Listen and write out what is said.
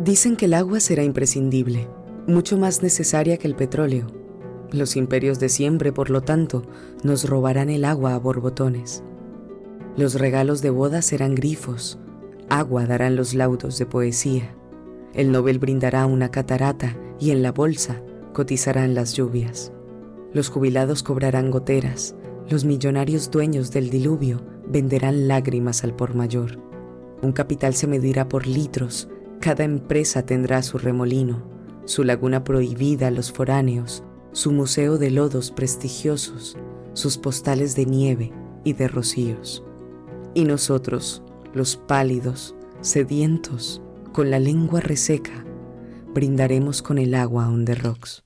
Dicen que el agua será imprescindible, mucho más necesaria que el petróleo. Los imperios de siempre, por lo tanto, nos robarán el agua a borbotones. Los regalos de boda serán grifos, agua darán los laudos de poesía. El Nobel brindará una catarata y en la bolsa cotizarán las lluvias. Los jubilados cobrarán goteras, los millonarios dueños del diluvio venderán lágrimas al por mayor. Un capital se medirá por litros, cada empresa tendrá su remolino, su laguna prohibida a los foráneos, su museo de lodos prestigiosos, sus postales de nieve y de rocíos. Y nosotros, los pálidos, sedientos, con la lengua reseca, brindaremos con el agua on the rocks.